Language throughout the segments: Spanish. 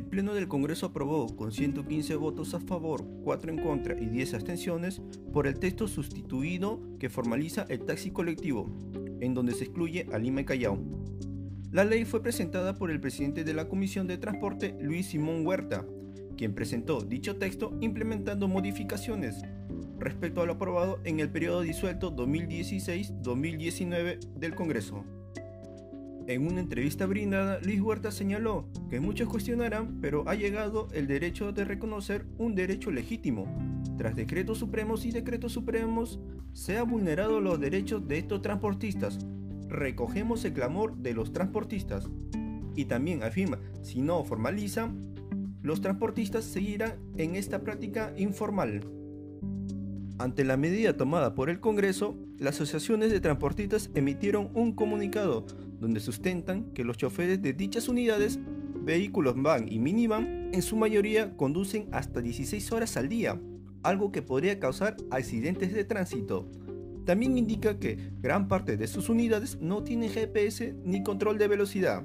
del Congreso aprobó con 115 votos a favor, 4 en contra y 10 abstenciones por el texto sustituido que formaliza el taxi colectivo, en donde se excluye a Lima y Callao. La ley fue presentada por el presidente de la Comisión de Transporte, Luis Simón Huerta, quien presentó dicho texto implementando modificaciones respecto a lo aprobado en el periodo disuelto 2016-2019 del Congreso. En una entrevista brindada, Luis Huerta señaló que muchos cuestionarán, pero ha llegado el derecho de reconocer un derecho legítimo. Tras decretos supremos y decretos supremos, se han vulnerado los derechos de estos transportistas. Recogemos el clamor de los transportistas. Y también afirma, si no formalizan, los transportistas seguirán en esta práctica informal. Ante la medida tomada por el Congreso, las asociaciones de transportistas emitieron un comunicado donde sustentan que los choferes de dichas unidades, vehículos van y minivan, en su mayoría conducen hasta 16 horas al día, algo que podría causar accidentes de tránsito. También indica que gran parte de sus unidades no tienen GPS ni control de velocidad.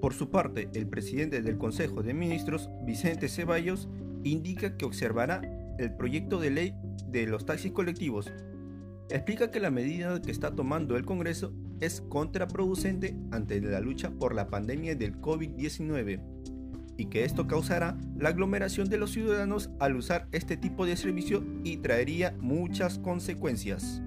Por su parte, el presidente del Consejo de Ministros, Vicente Ceballos, indica que observará el proyecto de ley de los taxis colectivos. Explica que la medida que está tomando el Congreso es contraproducente ante la lucha por la pandemia del COVID-19 y que esto causará la aglomeración de los ciudadanos al usar este tipo de servicio y traería muchas consecuencias.